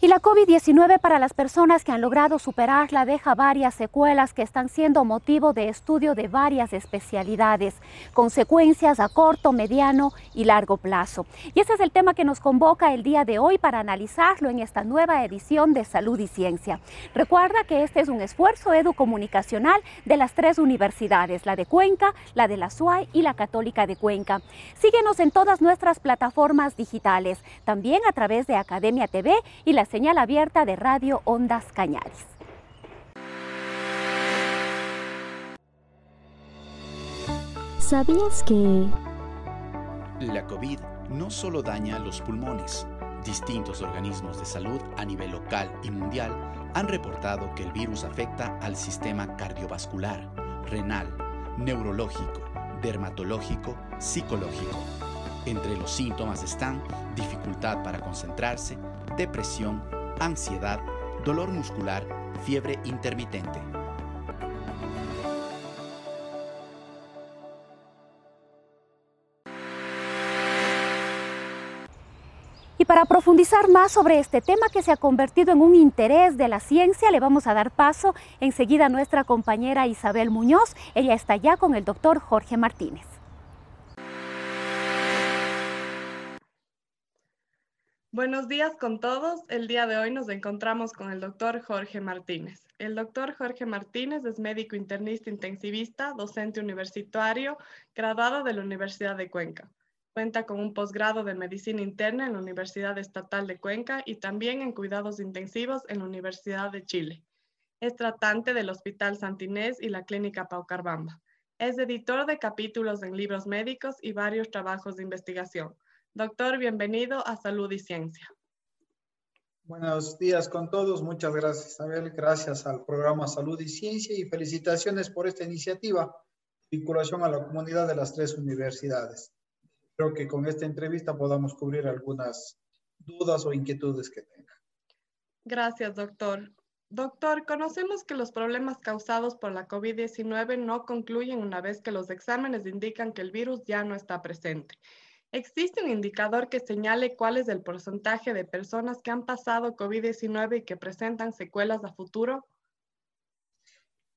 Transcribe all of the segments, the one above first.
Y la COVID-19 para las personas que han logrado superarla deja varias secuelas que están siendo motivo de estudio de varias especialidades, consecuencias a corto, mediano y largo plazo. Y ese es el tema que nos convoca el día de hoy para analizarlo en esta nueva edición de Salud y Ciencia. Recuerda que este es un esfuerzo educomunicacional de las tres universidades, la de Cuenca, la de la SUAY y la Católica de Cuenca. Síguenos en todas nuestras plataformas digitales, también a través de Academia TV y las señal abierta de Radio Ondas Cañaris. ¿Sabías que... La COVID no solo daña los pulmones. Distintos organismos de salud a nivel local y mundial han reportado que el virus afecta al sistema cardiovascular, renal, neurológico, dermatológico, psicológico. Entre los síntomas están dificultad para concentrarse, depresión, ansiedad, dolor muscular, fiebre intermitente. Y para profundizar más sobre este tema que se ha convertido en un interés de la ciencia, le vamos a dar paso enseguida a nuestra compañera Isabel Muñoz. Ella está ya con el doctor Jorge Martínez. Buenos días con todos. El día de hoy nos encontramos con el doctor Jorge Martínez. El doctor Jorge Martínez es médico internista intensivista, docente universitario, graduado de la Universidad de Cuenca. Cuenta con un posgrado de medicina interna en la Universidad Estatal de Cuenca y también en cuidados intensivos en la Universidad de Chile. Es tratante del Hospital Santinés y la Clínica Paucarbamba. Es editor de capítulos en libros médicos y varios trabajos de investigación Doctor, bienvenido a Salud y Ciencia. Buenos días con todos. Muchas gracias, Isabel. Gracias al programa Salud y Ciencia y felicitaciones por esta iniciativa, vinculación a la comunidad de las tres universidades. Creo que con esta entrevista podamos cubrir algunas dudas o inquietudes que tenga. Gracias, doctor. Doctor, conocemos que los problemas causados por la COVID-19 no concluyen una vez que los exámenes indican que el virus ya no está presente. ¿Existe un indicador que señale cuál es el porcentaje de personas que han pasado COVID-19 y que presentan secuelas a futuro?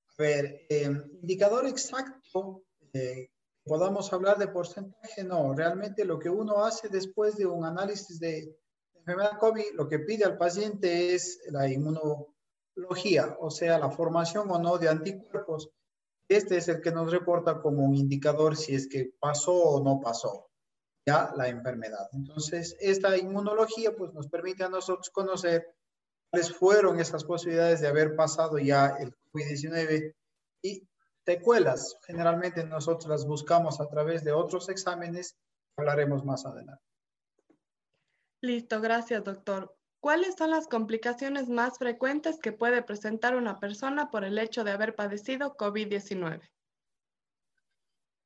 A ver, eh, indicador exacto, eh, podamos hablar de porcentaje, no, realmente lo que uno hace después de un análisis de enfermedad COVID, lo que pide al paciente es la inmunología, o sea, la formación o no de anticuerpos. Este es el que nos reporta como un indicador si es que pasó o no pasó ya la enfermedad. Entonces, esta inmunología pues nos permite a nosotros conocer cuáles fueron esas posibilidades de haber pasado ya el COVID-19 y secuelas. Generalmente nosotros las buscamos a través de otros exámenes, hablaremos más adelante. Listo, gracias doctor. ¿Cuáles son las complicaciones más frecuentes que puede presentar una persona por el hecho de haber padecido COVID-19?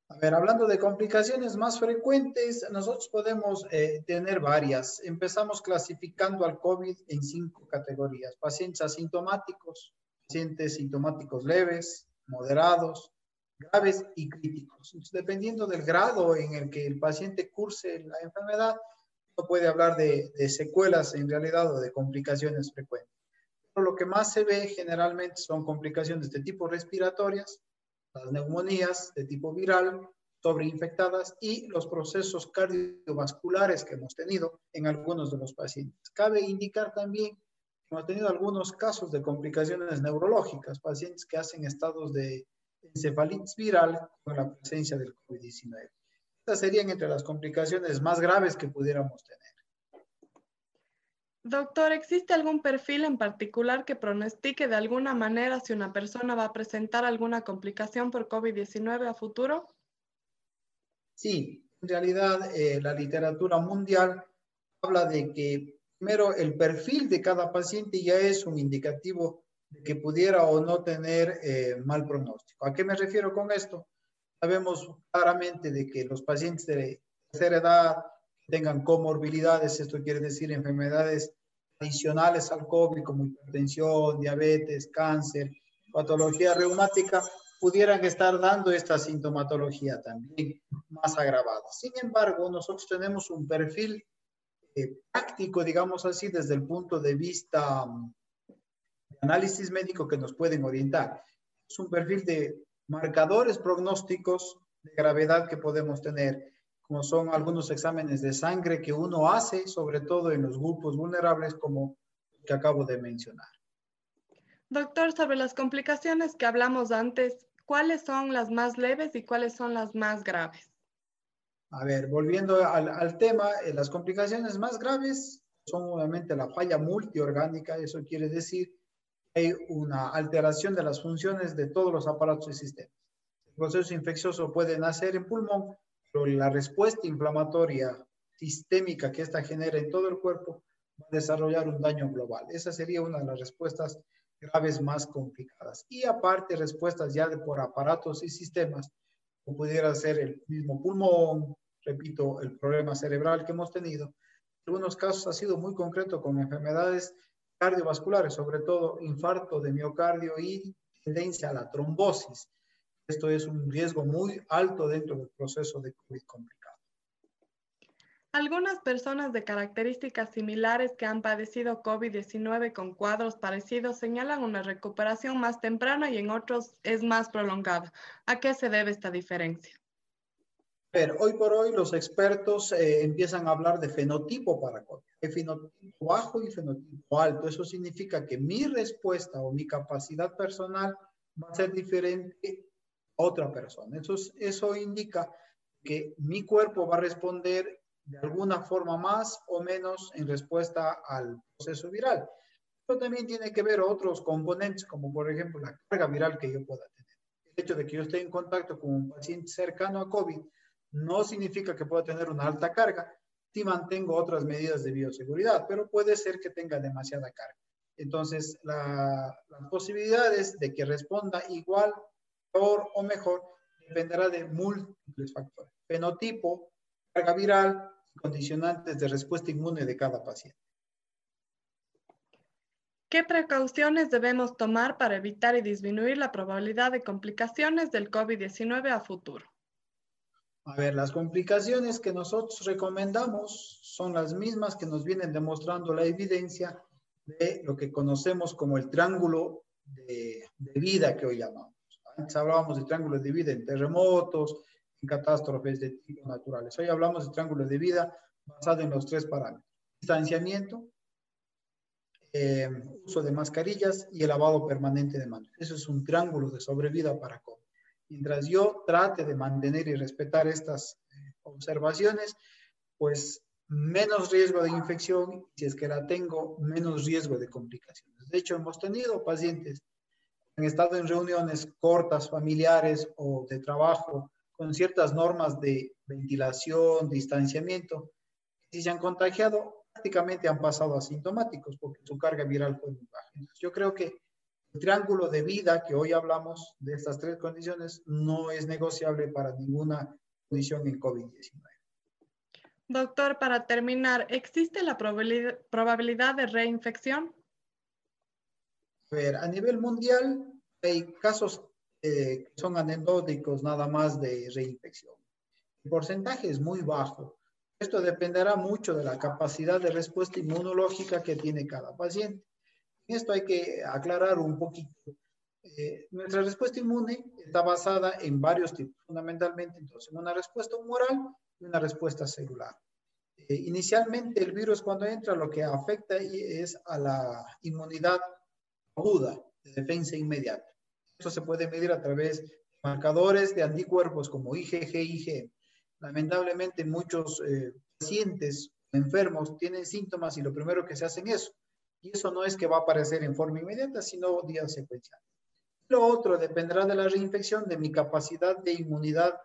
A ver, hablando de complicaciones más frecuentes, nosotros podemos eh, tener varias. Empezamos clasificando al COVID en cinco categorías. Pacientes asintomáticos, pacientes sintomáticos leves, moderados, graves y críticos. dependiendo del grado en el que el paciente curse la enfermedad, no puede hablar de, de secuelas en realidad o de complicaciones frecuentes. Pero lo que más se ve generalmente son complicaciones de tipo respiratorias, las neumonías de tipo viral, sobreinfectadas y los procesos cardiovasculares que hemos tenido en algunos de los pacientes. Cabe indicar también que hemos tenido algunos casos de complicaciones neurológicas, pacientes que hacen estados de encefalitis viral con la presencia del COVID-19. Estas serían entre las complicaciones más graves que pudiéramos tener. Doctor, ¿existe algún perfil en particular que pronostique de alguna manera si una persona va a presentar alguna complicación por COVID-19 a futuro? Sí, en realidad eh, la literatura mundial habla de que Primero, el perfil de cada paciente ya es un indicativo de que pudiera o no tener eh, mal pronóstico. ¿A qué me refiero con esto? Sabemos claramente de que los pacientes de tercera edad tengan comorbilidades, esto quiere decir enfermedades adicionales al COVID como hipertensión, diabetes, cáncer, patología reumática, pudieran estar dando esta sintomatología también más agravada. Sin embargo, nosotros tenemos un perfil eh, práctico, digamos así, desde el punto de vista mm, de análisis médico que nos pueden orientar. Es un perfil de marcadores prognósticos de gravedad que podemos tener, como son algunos exámenes de sangre que uno hace, sobre todo en los grupos vulnerables, como que acabo de mencionar. Doctor, sobre las complicaciones que hablamos antes, ¿cuáles son las más leves y cuáles son las más graves? A ver, volviendo al, tema, eh, las complicaciones más graves son obviamente la falla multiorgánica, eso quiere decir que hay una alteración de las funciones de todos los aparatos y sistemas. El proceso infeccioso puede nacer en pulmón, la respuesta inflamatoria sistémica que esta genera en todo el cuerpo va a desarrollar un daño global. Esa sería una de las respuestas graves más complicadas. Y aparte, respuestas ya de por aparatos y sistemas, como pudiera ser el mismo pulmón, repito, el problema cerebral que hemos tenido. En algunos casos ha sido muy concreto con enfermedades cardiovasculares, sobre todo infarto de miocardio y tendencia a la trombosis. Esto es un riesgo muy alto dentro del proceso de COVID complicado. Algunas personas de características similares que han padecido COVID-19 con cuadros parecidos señalan una recuperación más temprana y en otros es más prolongada. ¿A qué se debe esta diferencia? Pero hoy por hoy los expertos eh, empiezan a hablar de fenotipo para COVID. Hay fenotipo bajo y fenotipo alto. Eso significa que mi respuesta o mi capacidad personal va a ser diferente otra persona. Eso, eso indica que mi cuerpo va a responder de alguna forma más o menos en respuesta al proceso viral. Pero también tiene que ver otros componentes, como por ejemplo la carga viral que yo pueda tener. El hecho de que yo esté en contacto con un paciente cercano a COVID no significa que pueda tener una alta carga si mantengo otras medidas de bioseguridad, pero puede ser que tenga demasiada carga. Entonces, las posibilidades de que responda igual, peor o mejor dependerá de múltiples factores. Fenotipo, carga viral, condicionantes de respuesta inmune de cada paciente. ¿Qué precauciones debemos tomar para evitar y disminuir la probabilidad de complicaciones del COVID-19 a futuro? A ver, las complicaciones que nosotros recomendamos son las mismas que nos vienen demostrando la evidencia de lo que conocemos como el triángulo de, de vida que hoy llamamos. Antes hablábamos de triángulo de vida en terremotos, catástrofes de tipo naturales. Hoy hablamos de triángulo de vida basado en los tres parámetros. Distanciamiento, eh, uso de mascarillas y el lavado permanente de manos. Eso es un triángulo de sobrevida para COVID. Mientras yo trate de mantener y respetar estas eh, observaciones, pues menos riesgo de infección, si es que la tengo, menos riesgo de complicaciones. De hecho, hemos tenido pacientes han estado en reuniones cortas, familiares o de trabajo, con ciertas normas de ventilación, distanciamiento, si se han contagiado, prácticamente han pasado asintomáticos porque su carga viral fue muy baja. yo creo que el triángulo de vida que hoy hablamos de estas tres condiciones no es negociable para ninguna condición en COVID-19. Doctor, para terminar, ¿existe la probabilidad de reinfección? Ver, a nivel mundial hay casos que son anecdóticos nada más de reinfección. El porcentaje es muy bajo. Esto dependerá mucho de la capacidad de respuesta inmunológica que tiene cada paciente. Esto hay que aclarar un poquito. Eh, nuestra respuesta inmune está basada en varios tipos, fundamentalmente entonces en una respuesta humoral y una respuesta celular. Eh, inicialmente el virus cuando entra lo que afecta es a la inmunidad aguda, de defensa inmediata. Esto se puede medir a través de marcadores de anticuerpos como IgG, IG. Lamentablemente muchos eh, pacientes enfermos tienen síntomas y lo primero que se hacen es eso. Y eso no es que va a aparecer en forma inmediata, sino días secuenciales. Lo otro dependerá de la reinfección, de mi capacidad de inmunidad,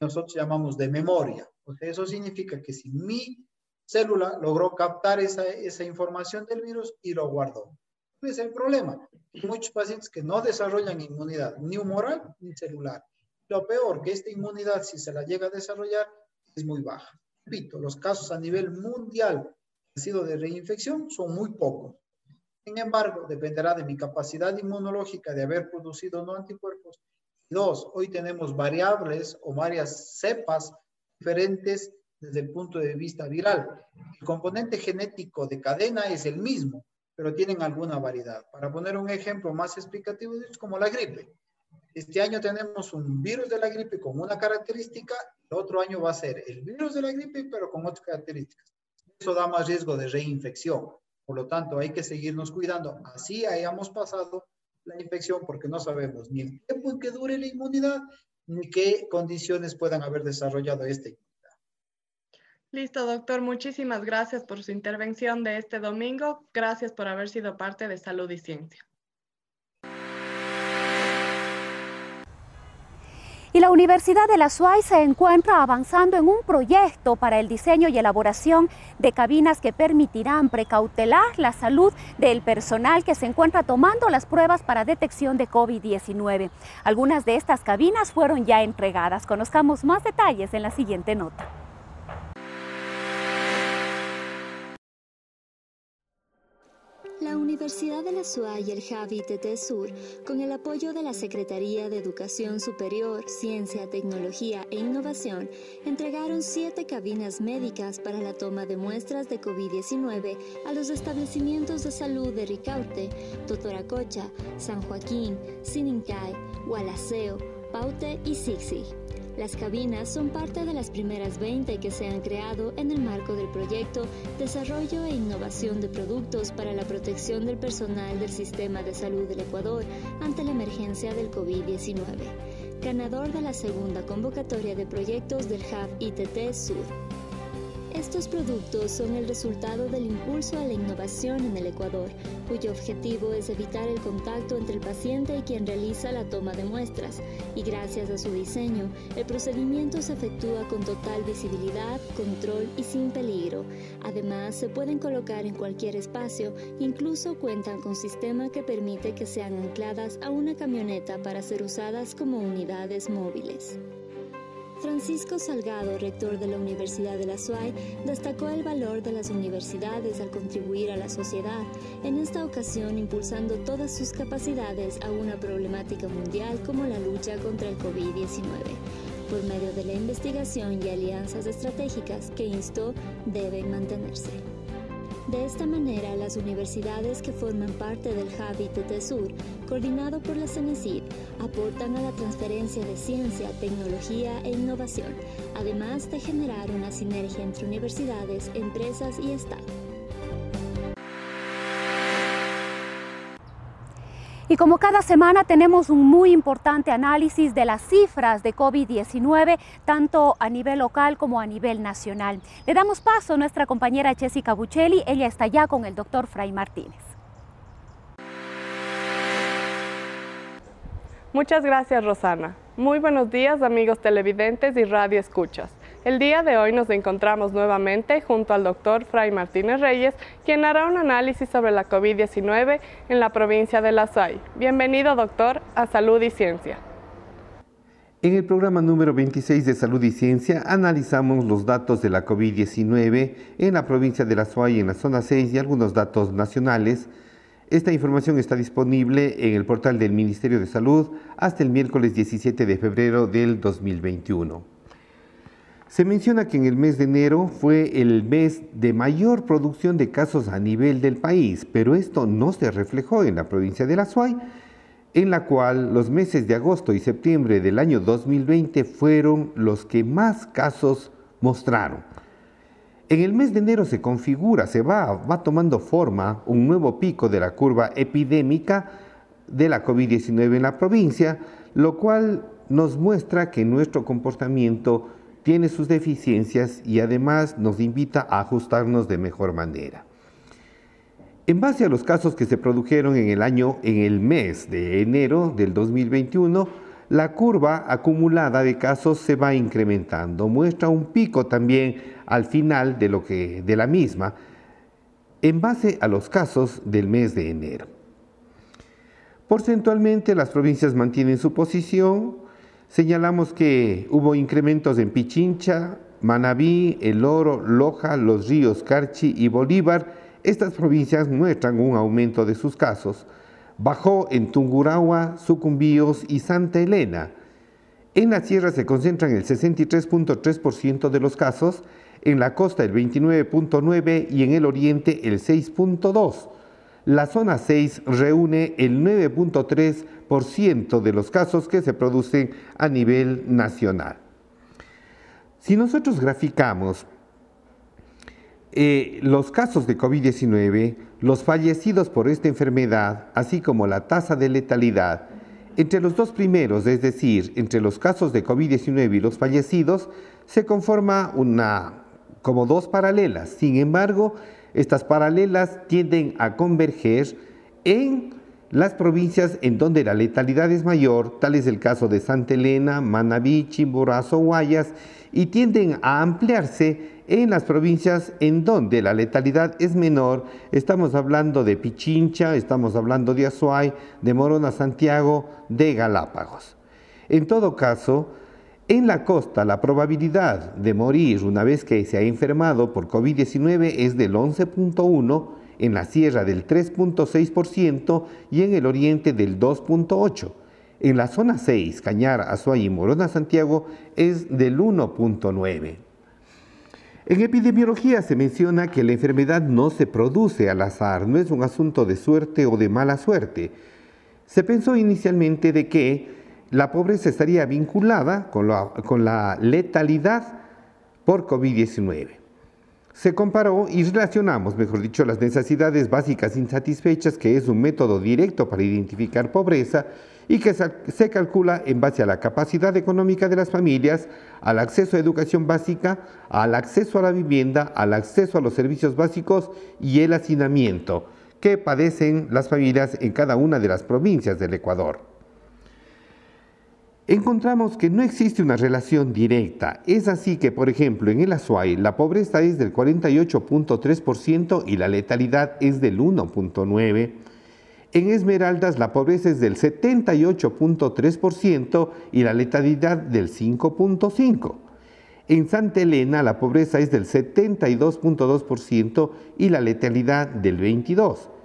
nosotros llamamos de memoria. O eso significa que si mi célula logró captar esa información del virus y lo guardó. Es el problema. Hay muchos pacientes que no desarrollan inmunidad, ni humoral ni celular. Lo peor, que esta inmunidad, si se la llega a desarrollar, es muy baja. Repito, los casos a nivel mundial han sido de reinfección son muy pocos. Sin embargo, dependerá de mi capacidad inmunológica de haber producido no anticuerpos. Dos, hoy tenemos variables o varias cepas diferentes desde el punto de vista viral. El componente genético de cadena es el mismo, pero tienen alguna variedad. Para poner un ejemplo más explicativo, es como la gripe. Este año tenemos un virus de la gripe con una característica, el otro año va a ser el virus de la gripe, pero con otras características. Eso da más riesgo de reinfección. Por lo tanto, hay que seguirnos cuidando. Así hayamos pasado la infección porque no sabemos ni el tiempo en que dure la inmunidad, ni qué condiciones puedan haber desarrollado esta inmunidad. Listo, doctor. Muchísimas gracias por su intervención de este domingo. Gracias por haber sido parte de Salud y Ciencia. Y la Universidad de la SUAY se encuentra avanzando en un proyecto para el diseño y elaboración de cabinas que permitirán precautelar la salud del personal que se encuentra tomando las pruebas para detección de COVID-19. Algunas de estas cabinas fueron ya entregadas. Conozcamos más detalles en la siguiente nota. La Universidad de la SUA y el Javi TT Sur, con el apoyo de la Secretaría de Educación Superior, Ciencia, Tecnología e Innovación, entregaron siete cabinas médicas para la toma de muestras de COVID-19 a los establecimientos de salud de Ricaute, Totoracocha, San Joaquín, Sinincay, Gualaceo, Paute y Sixi. Las cabinas son parte de las primeras 20 que se han creado en el marco del proyecto Desarrollo e Innovación de Productos para la Protección del Personal del Sistema de Salud del Ecuador ante la emergencia del COVID-19, ganador de la segunda convocatoria de proyectos del Hub ITT Sur. Estos productos son el resultado del impulso a la innovación en el Ecuador, cuyo objetivo es evitar el contacto entre el paciente y quien realiza la toma de muestras, y gracias a su diseño, el procedimiento se efectúa con total visibilidad, control y sin peligro. Además, se pueden colocar en cualquier espacio, incluso cuentan con sistema que permite que sean ancladas a una camioneta para ser usadas como unidades móviles. Francisco Salgado, rector de la Universidad de la SUAY, destacó el valor de las universidades al contribuir a la sociedad, en esta ocasión impulsando todas sus capacidades a una problemática mundial como la lucha contra el COVID-19, por medio de la investigación y alianzas estratégicas que instó deben mantenerse. De esta manera, las universidades que forman parte del Hub Sur, coordinado por la CENESID, aportan a la transferencia de ciencia, tecnología e innovación, además de generar una sinergia entre universidades, empresas y Estado. Y como cada semana tenemos un muy importante análisis de las cifras de COVID-19, tanto a nivel local como a nivel nacional. Le damos paso a nuestra compañera Jessica Buccelli, ella está ya con el doctor Fray Martínez. Muchas gracias Rosana. Muy buenos días amigos televidentes y radio escuchas. El día de hoy nos encontramos nuevamente junto al doctor Fray Martínez Reyes, quien hará un análisis sobre la COVID-19 en la provincia de La SAI. Bienvenido, doctor, a Salud y Ciencia. En el programa número 26 de Salud y Ciencia analizamos los datos de la COVID-19 en la provincia de La SUAY en la zona 6 y algunos datos nacionales. Esta información está disponible en el portal del Ministerio de Salud hasta el miércoles 17 de febrero del 2021. Se menciona que en el mes de enero fue el mes de mayor producción de casos a nivel del país, pero esto no se reflejó en la provincia de La Suay, en la cual los meses de agosto y septiembre del año 2020 fueron los que más casos mostraron. En el mes de enero se configura, se va, va tomando forma un nuevo pico de la curva epidémica de la COVID-19 en la provincia, lo cual nos muestra que nuestro comportamiento tiene sus deficiencias y además nos invita a ajustarnos de mejor manera. En base a los casos que se produjeron en el año, en el mes de enero del 2021, la curva acumulada de casos se va incrementando. Muestra un pico también al final de, lo que, de la misma en base a los casos del mes de enero. Porcentualmente las provincias mantienen su posición. Señalamos que hubo incrementos en Pichincha, Manabí, El Oro, Loja, Los Ríos, Carchi y Bolívar. Estas provincias muestran un aumento de sus casos. Bajó en Tungurahua, Sucumbíos y Santa Elena. En la sierra se concentran el 63.3% de los casos, en la costa el 29.9% y en el oriente el 6.2%. La zona 6 reúne el 9.3% de los casos que se producen a nivel nacional. Si nosotros graficamos eh, los casos de COVID-19, los fallecidos por esta enfermedad, así como la tasa de letalidad, entre los dos primeros, es decir, entre los casos de COVID-19 y los fallecidos, se conforma una como dos paralelas. Sin embargo, estas paralelas tienden a converger en las provincias en donde la letalidad es mayor, tal es el caso de Santa Elena, Manabí, Chimborazo, Guayas, y tienden a ampliarse en las provincias en donde la letalidad es menor. Estamos hablando de Pichincha, estamos hablando de Azuay, de Morona, Santiago, de Galápagos. En todo caso, en la costa, la probabilidad de morir una vez que se ha enfermado por COVID-19 es del 11.1%, en la sierra del 3.6% y en el oriente del 2.8%. En la zona 6, Cañar, Azuay y Morona, Santiago, es del 1.9%. En epidemiología se menciona que la enfermedad no se produce al azar, no es un asunto de suerte o de mala suerte. Se pensó inicialmente de que la pobreza estaría vinculada con la, letalidad por COVID-19. Se comparó y relacionamos, mejor dicho, las necesidades básicas insatisfechas, que es un método directo para identificar pobreza y que se calcula en base a la capacidad económica de las familias, al acceso a educación básica, al acceso a la vivienda, al acceso a los servicios básicos y el hacinamiento que padecen las familias en cada una de las provincias del Ecuador encontramos que no existe una relación directa. Es así que, por ejemplo, en el Azuay la pobreza es del 48.3% y la letalidad es del 1.9%. En Esmeraldas la pobreza es del 78.3% y la letalidad del 5.5%. En Santa Elena la pobreza es del 72.2% y la letalidad del 22%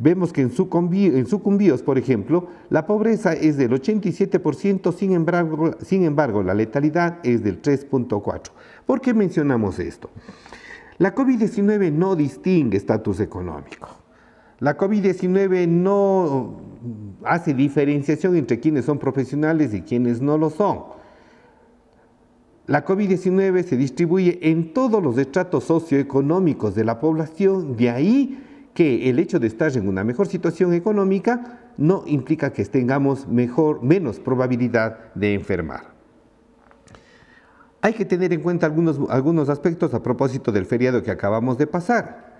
vemos que en, sucumbíos, por ejemplo, la pobreza es del 87%, sin embargo, sin embargo la letalidad es del 3.4%. ¿Por qué mencionamos esto? La COVID-19 no distingue estatus económico. La COVID-19 no hace diferenciación entre quienes son profesionales y quienes no lo son. La COVID-19 se distribuye en todos los estratos socioeconómicos de la población, de ahí que el hecho de estar en una mejor situación económica no implica que tengamos mejor, menos probabilidad de enfermar. Hay que tener en cuenta algunos, algunos aspectos a propósito del feriado que acabamos de pasar.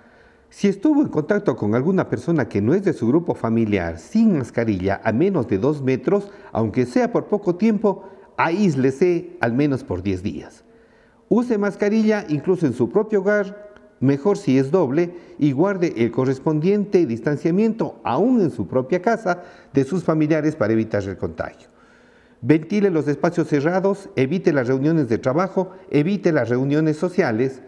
Si estuvo en contacto con alguna persona que no es de su grupo familiar sin mascarilla a menos de dos metros, aunque sea por poco tiempo, aíslese al menos por 10 días. Use mascarilla incluso en su propio hogar mejor si es doble, y guarde el correspondiente distanciamiento, aún en su propia casa, de sus familiares para evitar el contagio. Ventile los espacios cerrados, evite las reuniones de trabajo, evite las reuniones sociales.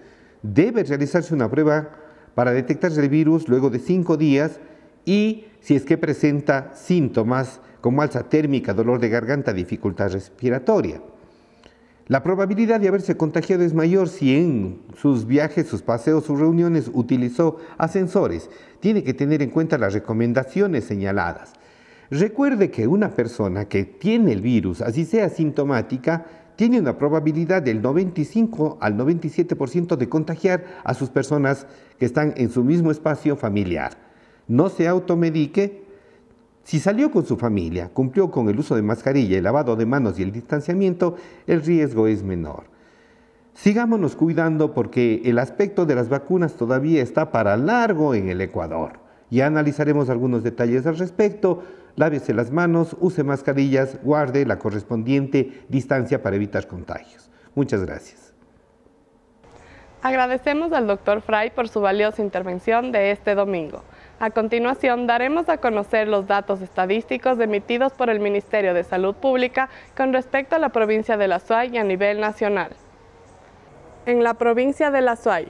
Debe realizarse una prueba para detectar el virus luego de cinco días y si es que presenta síntomas como alza térmica, dolor de garganta, dificultad respiratoria. La probabilidad de haberse contagiado es mayor si en sus viajes, sus paseos, sus reuniones utilizó ascensores. Tiene que tener en cuenta las recomendaciones señaladas. Recuerde que una persona que tiene el virus, así sea sintomática, tiene una probabilidad del 95 al 97% de contagiar a sus personas que están en su mismo espacio familiar. No se automedique, si salió con su familia, cumplió con el uso de mascarilla, el lavado de manos y el distanciamiento, el riesgo es menor. Sigámonos cuidando porque el aspecto de las vacunas todavía está para largo en el Ecuador. Ya analizaremos algunos detalles al respecto. lávese las manos, use mascarillas, guarde la correspondiente distancia para evitar contagios. Muchas gracias. Agradecemos al doctor Fray por su valiosa intervención de este domingo. A continuación, daremos a conocer los datos estadísticos emitidos por el Ministerio de Salud Pública con respecto a la provincia de La Suay y a nivel nacional. En la provincia de La Suay,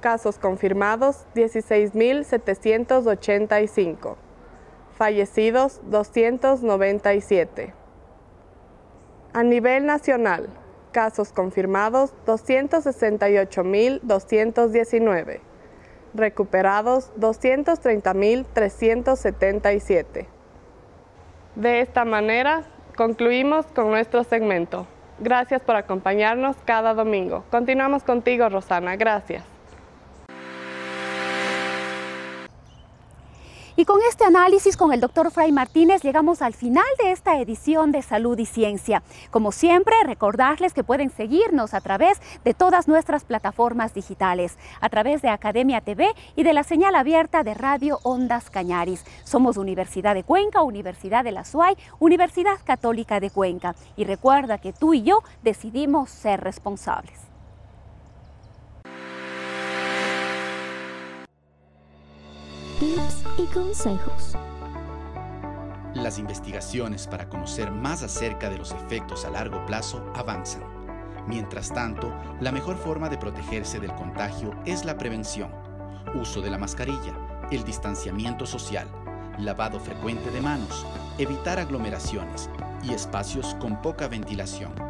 casos confirmados 16.785, fallecidos 297. A nivel nacional, casos confirmados 268.219 recuperados 230.377. De esta manera, concluimos con nuestro segmento. Gracias por acompañarnos cada domingo. Continuamos contigo, Rosana. Gracias. Y con este análisis con el doctor Fray Martínez llegamos al final de esta edición de Salud y Ciencia. Como siempre, recordarles que pueden seguirnos a través de todas nuestras plataformas digitales, a través de Academia TV y de la señal abierta de Radio Ondas Cañaris. Somos Universidad de Cuenca, Universidad de la SUAY, Universidad Católica de Cuenca. Y recuerda que tú y yo decidimos ser responsables. Tips y consejos. Las investigaciones para conocer más acerca de los efectos a largo plazo avanzan. Mientras tanto, la mejor forma de protegerse del contagio es la prevención. Uso de la mascarilla, el distanciamiento social, lavado frecuente de manos, evitar aglomeraciones y espacios con poca ventilación.